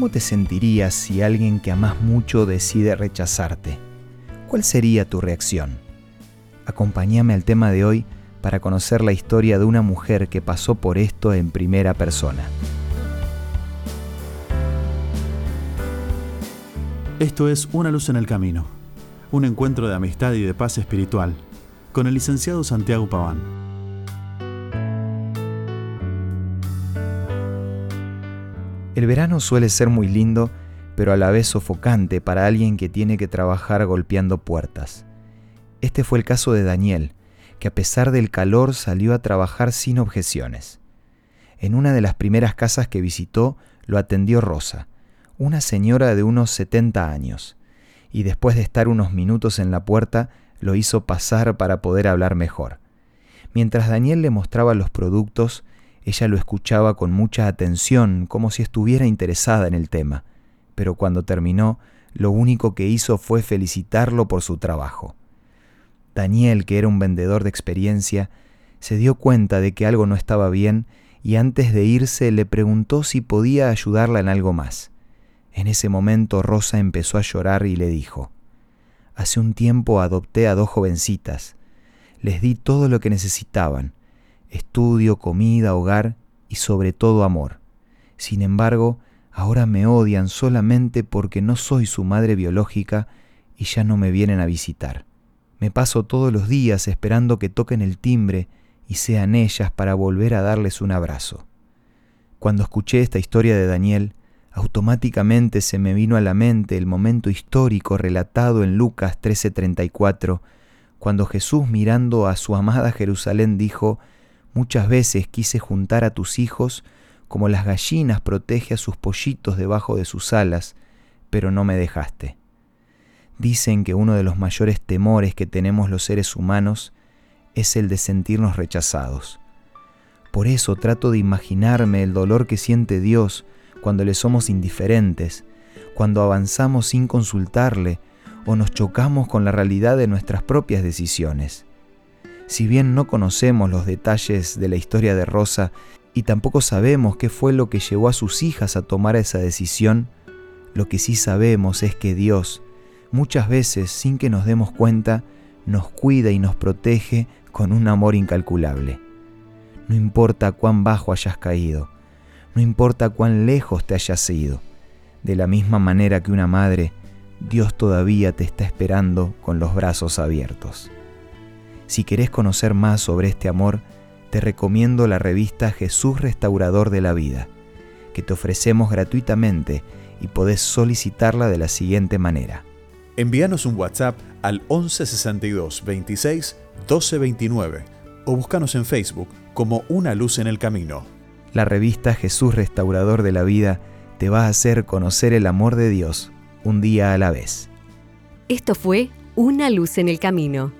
¿Cómo te sentirías si alguien que amas mucho decide rechazarte? ¿Cuál sería tu reacción? Acompáñame al tema de hoy para conocer la historia de una mujer que pasó por esto en primera persona. Esto es Una luz en el camino, un encuentro de amistad y de paz espiritual, con el licenciado Santiago Paván. El verano suele ser muy lindo, pero a la vez sofocante para alguien que tiene que trabajar golpeando puertas. Este fue el caso de Daniel, que a pesar del calor salió a trabajar sin objeciones. En una de las primeras casas que visitó lo atendió Rosa, una señora de unos 70 años, y después de estar unos minutos en la puerta, lo hizo pasar para poder hablar mejor. Mientras Daniel le mostraba los productos, ella lo escuchaba con mucha atención, como si estuviera interesada en el tema, pero cuando terminó, lo único que hizo fue felicitarlo por su trabajo. Daniel, que era un vendedor de experiencia, se dio cuenta de que algo no estaba bien y antes de irse le preguntó si podía ayudarla en algo más. En ese momento Rosa empezó a llorar y le dijo, Hace un tiempo adopté a dos jovencitas. Les di todo lo que necesitaban, estudio, comida, hogar y sobre todo amor. Sin embargo, ahora me odian solamente porque no soy su madre biológica y ya no me vienen a visitar. Me paso todos los días esperando que toquen el timbre y sean ellas para volver a darles un abrazo. Cuando escuché esta historia de Daniel, automáticamente se me vino a la mente el momento histórico relatado en Lucas 13:34, cuando Jesús mirando a su amada Jerusalén dijo, Muchas veces quise juntar a tus hijos como las gallinas protege a sus pollitos debajo de sus alas, pero no me dejaste. Dicen que uno de los mayores temores que tenemos los seres humanos es el de sentirnos rechazados. Por eso trato de imaginarme el dolor que siente Dios cuando le somos indiferentes, cuando avanzamos sin consultarle o nos chocamos con la realidad de nuestras propias decisiones. Si bien no conocemos los detalles de la historia de Rosa y tampoco sabemos qué fue lo que llevó a sus hijas a tomar esa decisión, lo que sí sabemos es que Dios, muchas veces sin que nos demos cuenta, nos cuida y nos protege con un amor incalculable. No importa cuán bajo hayas caído, no importa cuán lejos te hayas ido. De la misma manera que una madre, Dios todavía te está esperando con los brazos abiertos. Si querés conocer más sobre este amor, te recomiendo la revista Jesús Restaurador de la Vida, que te ofrecemos gratuitamente y podés solicitarla de la siguiente manera. Envíanos un WhatsApp al 1162 26 1229 o búscanos en Facebook como Una Luz en el Camino. La revista Jesús Restaurador de la Vida te va a hacer conocer el amor de Dios un día a la vez. Esto fue Una luz en el camino.